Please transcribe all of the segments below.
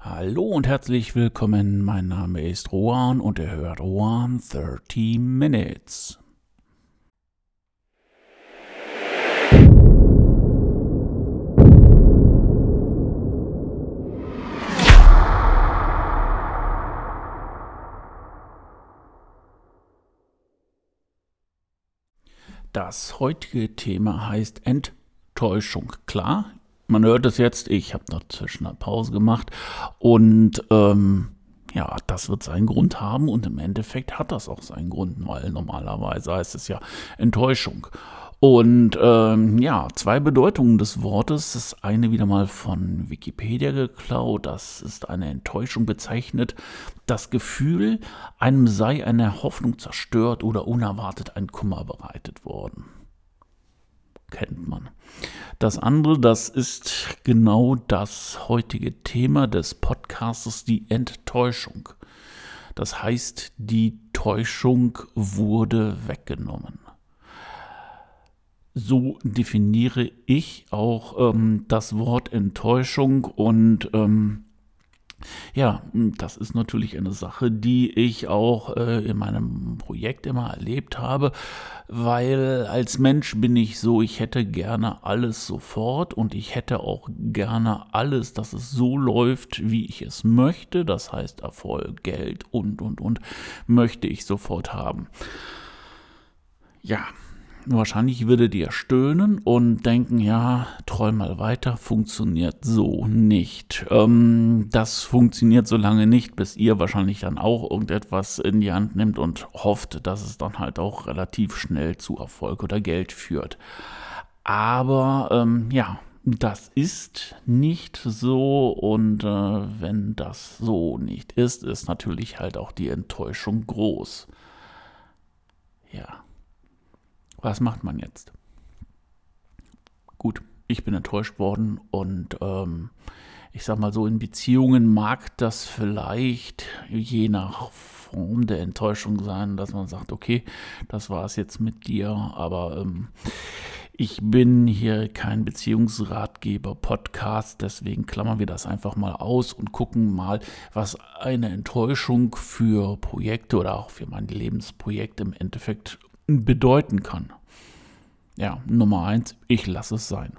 Hallo und herzlich willkommen. Mein Name ist Rohan und ihr hört Rohan 30 Minutes. Das heutige Thema heißt Enttäuschung. Klar, man hört es jetzt, ich habe dazwischen eine Pause gemacht und ähm, ja, das wird seinen Grund haben und im Endeffekt hat das auch seinen Grund, weil normalerweise heißt es ja Enttäuschung. Und ähm, ja, zwei Bedeutungen des Wortes. Das eine wieder mal von Wikipedia geklaut. Das ist eine Enttäuschung bezeichnet. Das Gefühl, einem sei eine Hoffnung zerstört oder unerwartet ein Kummer bereitet worden. Kennt man. Das andere, das ist genau das heutige Thema des Podcasts, die Enttäuschung. Das heißt, die Täuschung wurde weggenommen so definiere ich auch ähm, das Wort Enttäuschung und ähm, ja, das ist natürlich eine Sache, die ich auch äh, in meinem Projekt immer erlebt habe, weil als Mensch bin ich so, ich hätte gerne alles sofort und ich hätte auch gerne alles, dass es so läuft, wie ich es möchte. Das heißt Erfolg, Geld und, und, und möchte ich sofort haben. Ja, Wahrscheinlich würdet ihr stöhnen und denken, ja, träum mal weiter, funktioniert so nicht. Ähm, das funktioniert so lange nicht, bis ihr wahrscheinlich dann auch irgendetwas in die Hand nimmt und hofft, dass es dann halt auch relativ schnell zu Erfolg oder Geld führt. Aber ähm, ja, das ist nicht so und äh, wenn das so nicht ist, ist natürlich halt auch die Enttäuschung groß. Ja. Was macht man jetzt? Gut, ich bin enttäuscht worden und ähm, ich sag mal so, in Beziehungen mag das vielleicht je nach Form der Enttäuschung sein, dass man sagt, okay, das war es jetzt mit dir, aber ähm, ich bin hier kein Beziehungsratgeber-Podcast, deswegen klammern wir das einfach mal aus und gucken mal, was eine Enttäuschung für Projekte oder auch für mein Lebensprojekt im Endeffekt bedeuten kann. Ja, Nummer eins, ich lasse es sein.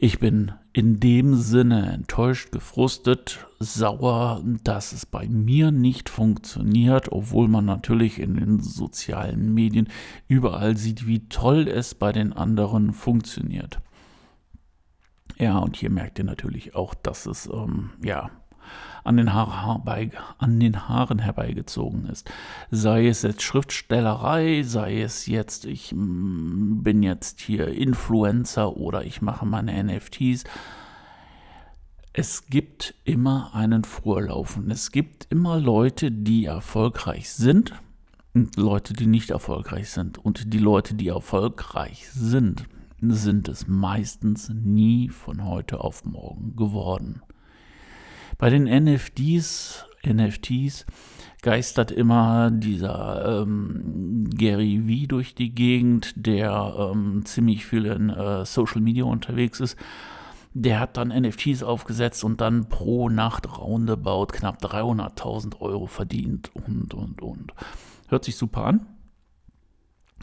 Ich bin in dem Sinne enttäuscht, gefrustet, sauer, dass es bei mir nicht funktioniert, obwohl man natürlich in den sozialen Medien überall sieht, wie toll es bei den anderen funktioniert. Ja, und hier merkt ihr natürlich auch, dass es, ähm, ja, an den, Haar an den Haaren herbeigezogen ist. Sei es jetzt Schriftstellerei, sei es jetzt, ich mm, bin jetzt hier Influencer oder ich mache meine NFTs. Es gibt immer einen Vorlauf und es gibt immer Leute, die erfolgreich sind und Leute, die nicht erfolgreich sind. Und die Leute, die erfolgreich sind, sind es meistens nie von heute auf morgen geworden. Bei den NFTs, NFTs geistert immer dieser ähm, Gary V durch die Gegend, der ähm, ziemlich viel in äh, Social Media unterwegs ist. Der hat dann NFTs aufgesetzt und dann pro Nacht roundabout knapp 300.000 Euro verdient und, und, und. Hört sich super an.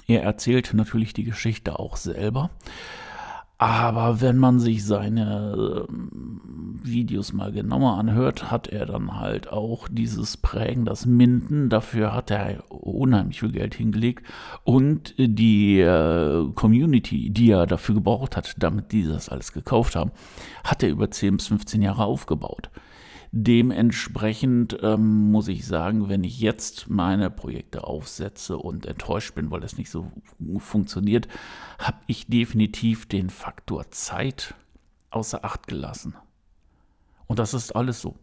Er erzählt natürlich die Geschichte auch selber. Aber wenn man sich seine ähm, Videos mal genauer anhört, hat er dann halt auch dieses Prägen, das Minden. Dafür hat er unheimlich viel Geld hingelegt. Und die äh, Community, die er dafür gebraucht hat, damit die das alles gekauft haben, hat er über 10 bis 15 Jahre aufgebaut. Dementsprechend ähm, muss ich sagen, wenn ich jetzt meine Projekte aufsetze und enttäuscht bin, weil es nicht so funktioniert, habe ich definitiv den Faktor Zeit außer Acht gelassen. Und das ist alles so.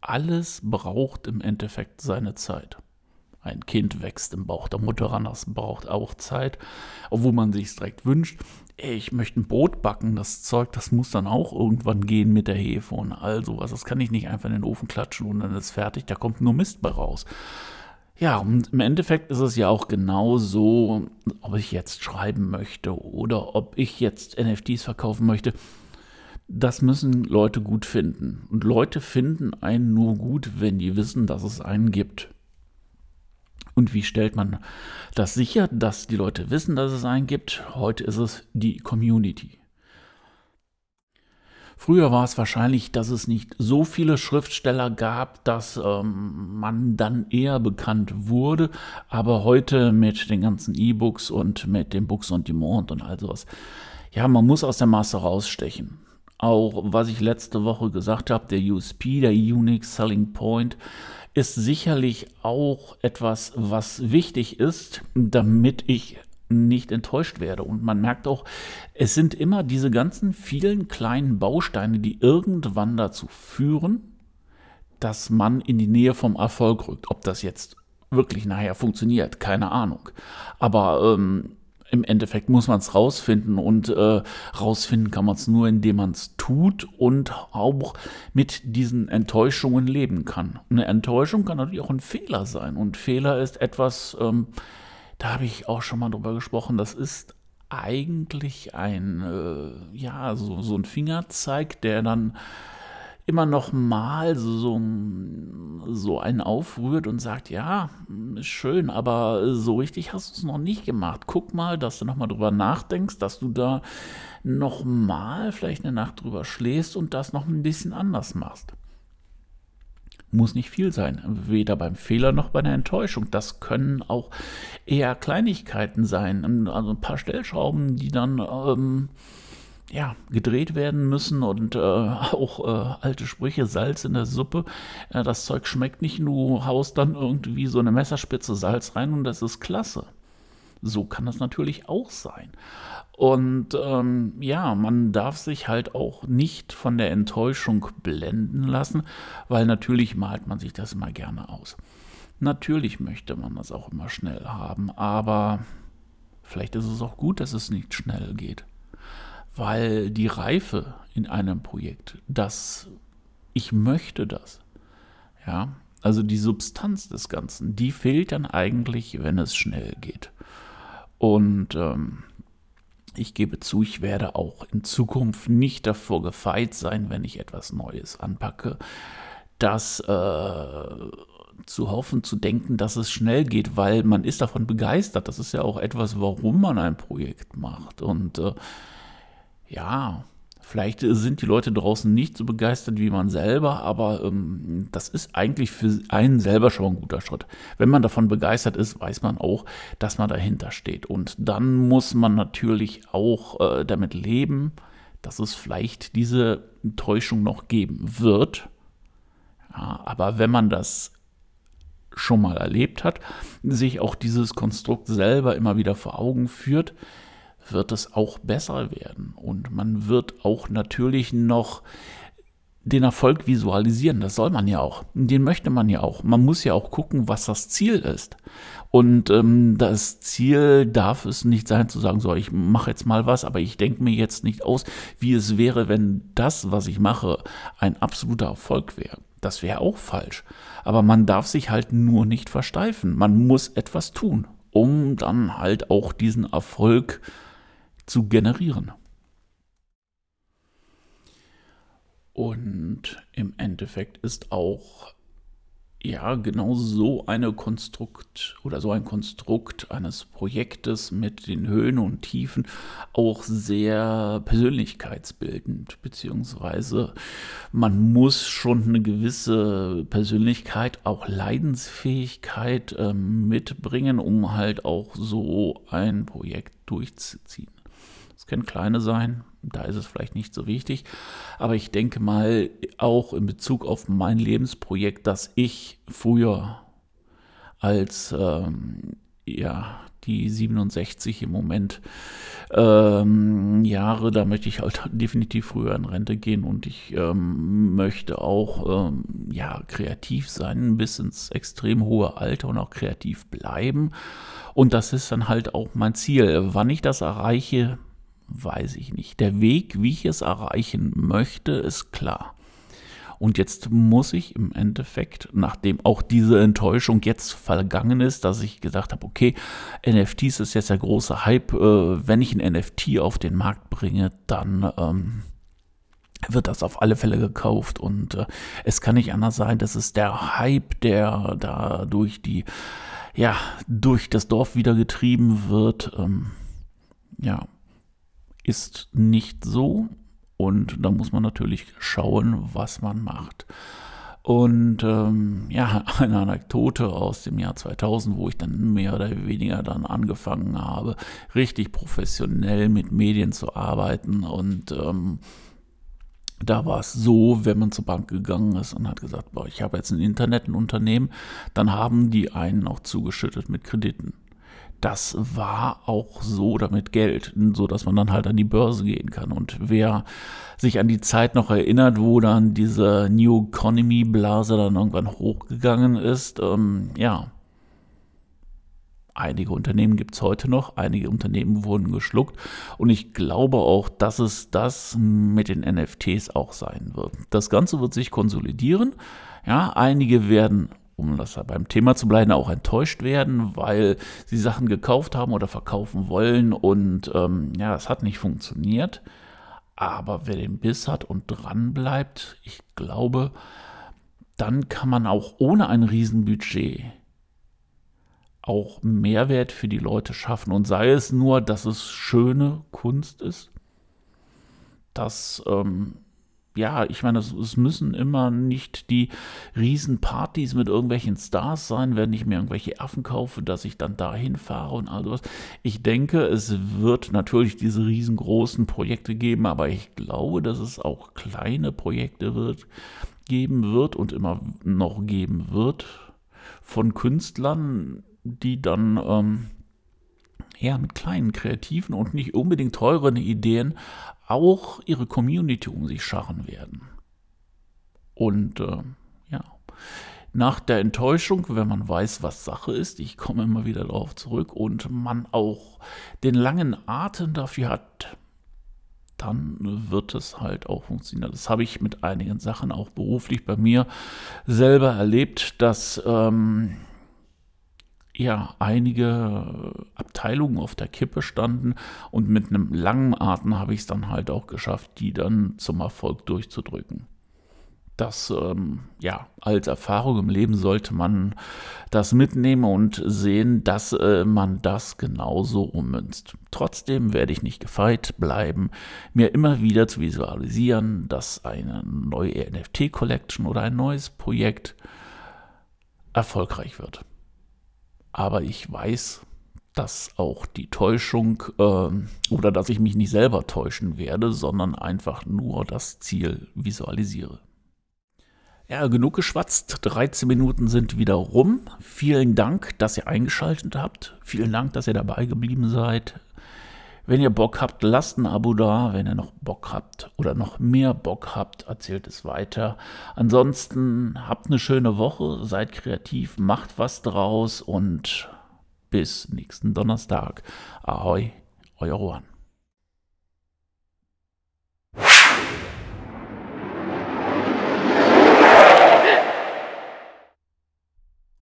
Alles braucht im Endeffekt seine Zeit. Ein Kind wächst im Bauch der Mutter ran, das braucht auch Zeit, obwohl man sich direkt wünscht. Ich möchte ein Brot backen, das Zeug, das muss dann auch irgendwann gehen mit der Hefe und all sowas. Das kann ich nicht einfach in den Ofen klatschen und dann ist fertig, da kommt nur Mist bei raus. Ja, und im Endeffekt ist es ja auch genau so, ob ich jetzt schreiben möchte oder ob ich jetzt NFTs verkaufen möchte. Das müssen Leute gut finden. Und Leute finden einen nur gut, wenn die wissen, dass es einen gibt. Und wie stellt man das sicher, dass die Leute wissen, dass es einen gibt? Heute ist es die Community. Früher war es wahrscheinlich, dass es nicht so viele Schriftsteller gab, dass ähm, man dann eher bekannt wurde. Aber heute mit den ganzen E-Books und mit den Books on Demand und all sowas, ja, man muss aus der Masse rausstechen. Auch was ich letzte Woche gesagt habe, der USP, der Unique Selling Point, ist sicherlich auch etwas, was wichtig ist, damit ich nicht enttäuscht werde. Und man merkt auch, es sind immer diese ganzen vielen kleinen Bausteine, die irgendwann dazu führen, dass man in die Nähe vom Erfolg rückt. Ob das jetzt wirklich nachher funktioniert, keine Ahnung. Aber ähm, im Endeffekt muss man es rausfinden und äh, rausfinden kann man es nur, indem man es tut und auch mit diesen Enttäuschungen leben kann. Eine Enttäuschung kann natürlich auch ein Fehler sein und Fehler ist etwas, ähm, da habe ich auch schon mal drüber gesprochen, das ist eigentlich ein, äh, ja, so, so ein Fingerzeig, der dann immer noch mal so, so einen aufrührt und sagt, ja, ist schön, aber so richtig hast du es noch nicht gemacht. Guck mal, dass du noch mal drüber nachdenkst, dass du da noch mal vielleicht eine Nacht drüber schläfst und das noch ein bisschen anders machst. Muss nicht viel sein, weder beim Fehler noch bei der Enttäuschung. Das können auch eher Kleinigkeiten sein, also ein paar Stellschrauben, die dann ähm, ja, gedreht werden müssen und äh, auch äh, alte Sprüche, Salz in der Suppe. Äh, das Zeug schmeckt nicht, du haust dann irgendwie so eine Messerspitze Salz rein und das ist klasse. So kann das natürlich auch sein. Und ähm, ja, man darf sich halt auch nicht von der Enttäuschung blenden lassen, weil natürlich malt man sich das immer gerne aus. Natürlich möchte man das auch immer schnell haben, aber vielleicht ist es auch gut, dass es nicht schnell geht weil die Reife in einem Projekt, das ich möchte das, ja, also die Substanz des Ganzen, die fehlt dann eigentlich, wenn es schnell geht. Und ähm, ich gebe zu, ich werde auch in Zukunft nicht davor gefeit sein, wenn ich etwas Neues anpacke, das äh, zu hoffen, zu denken, dass es schnell geht, weil man ist davon begeistert. Das ist ja auch etwas, warum man ein Projekt macht. Und äh, ja, vielleicht sind die Leute draußen nicht so begeistert wie man selber, aber ähm, das ist eigentlich für einen selber schon ein guter Schritt. Wenn man davon begeistert ist, weiß man auch, dass man dahinter steht. Und dann muss man natürlich auch äh, damit leben, dass es vielleicht diese Täuschung noch geben wird. Ja, aber wenn man das schon mal erlebt hat, sich auch dieses Konstrukt selber immer wieder vor Augen führt, wird es auch besser werden. Und man wird auch natürlich noch den Erfolg visualisieren. Das soll man ja auch. Den möchte man ja auch. Man muss ja auch gucken, was das Ziel ist. Und ähm, das Ziel darf es nicht sein zu sagen, so, ich mache jetzt mal was, aber ich denke mir jetzt nicht aus, wie es wäre, wenn das, was ich mache, ein absoluter Erfolg wäre. Das wäre auch falsch. Aber man darf sich halt nur nicht versteifen. Man muss etwas tun, um dann halt auch diesen Erfolg zu zu generieren. Und im Endeffekt ist auch ja genau so eine Konstrukt oder so ein Konstrukt eines Projektes mit den Höhen und Tiefen auch sehr persönlichkeitsbildend, beziehungsweise man muss schon eine gewisse Persönlichkeit, auch Leidensfähigkeit äh, mitbringen, um halt auch so ein Projekt durchzuziehen. Können kleine sein, da ist es vielleicht nicht so wichtig. Aber ich denke mal auch in Bezug auf mein Lebensprojekt, dass ich früher als ähm, ja, die 67 im Moment ähm, Jahre, da möchte ich halt definitiv früher in Rente gehen und ich ähm, möchte auch ähm, ja, kreativ sein, bis ins extrem hohe Alter und auch kreativ bleiben. Und das ist dann halt auch mein Ziel. Wann ich das erreiche, weiß ich nicht. Der Weg, wie ich es erreichen möchte, ist klar. Und jetzt muss ich im Endeffekt, nachdem auch diese Enttäuschung jetzt vergangen ist, dass ich gedacht habe, okay, NFTs ist jetzt der große Hype, äh, wenn ich ein NFT auf den Markt bringe, dann ähm, wird das auf alle Fälle gekauft und äh, es kann nicht anders sein, dass es der Hype, der da durch die, ja, durch das Dorf wieder getrieben wird, ähm, ja, ist nicht so und da muss man natürlich schauen, was man macht. Und ähm, ja, eine Anekdote aus dem Jahr 2000, wo ich dann mehr oder weniger dann angefangen habe, richtig professionell mit Medien zu arbeiten. Und ähm, da war es so, wenn man zur Bank gegangen ist und hat gesagt, boah, ich habe jetzt ein Internet, ein Unternehmen, dann haben die einen auch zugeschüttet mit Krediten das war auch so damit Geld, so dass man dann halt an die Börse gehen kann. Und wer sich an die Zeit noch erinnert, wo dann diese New Economy Blase dann irgendwann hochgegangen ist, ähm, ja, einige Unternehmen gibt es heute noch, einige Unternehmen wurden geschluckt und ich glaube auch, dass es das mit den NFTs auch sein wird. Das Ganze wird sich konsolidieren. Ja, einige werden um das beim Thema zu bleiben, auch enttäuscht werden, weil sie Sachen gekauft haben oder verkaufen wollen und ähm, ja, es hat nicht funktioniert. Aber wer den Biss hat und dran bleibt, ich glaube, dann kann man auch ohne ein Riesenbudget auch Mehrwert für die Leute schaffen. Und sei es nur, dass es schöne Kunst ist, dass ähm, ja, ich meine, es, es, müssen immer nicht die Riesenpartys mit irgendwelchen Stars sein, wenn ich mir irgendwelche Affen kaufe, dass ich dann dahin fahre und all sowas. Ich denke, es wird natürlich diese riesengroßen Projekte geben, aber ich glaube, dass es auch kleine Projekte wird, geben wird und immer noch geben wird von Künstlern, die dann ähm, ja, mit kleinen, kreativen und nicht unbedingt teuren Ideen auch ihre Community um sich scharren werden. Und äh, ja, nach der Enttäuschung, wenn man weiß, was Sache ist, ich komme immer wieder darauf zurück und man auch den langen Atem dafür hat, dann wird es halt auch funktionieren. Das habe ich mit einigen Sachen auch beruflich bei mir selber erlebt, dass ähm, ja einige Abteilungen auf der Kippe standen und mit einem langen Atem habe ich es dann halt auch geschafft, die dann zum Erfolg durchzudrücken. Das, ähm, ja, als Erfahrung im Leben sollte man das mitnehmen und sehen, dass äh, man das genauso ummünzt. Trotzdem werde ich nicht gefeit bleiben, mir immer wieder zu visualisieren, dass eine neue NFT-Collection oder ein neues Projekt erfolgreich wird. Aber ich weiß, dass auch die Täuschung äh, oder dass ich mich nicht selber täuschen werde, sondern einfach nur das Ziel visualisiere. Ja, genug geschwatzt. 13 Minuten sind wieder rum. Vielen Dank, dass ihr eingeschaltet habt. Vielen Dank, dass ihr dabei geblieben seid. Wenn ihr Bock habt, lasst ein Abo da. Wenn ihr noch Bock habt oder noch mehr Bock habt, erzählt es weiter. Ansonsten habt eine schöne Woche, seid kreativ, macht was draus und bis nächsten Donnerstag. Ahoi, euer Juan.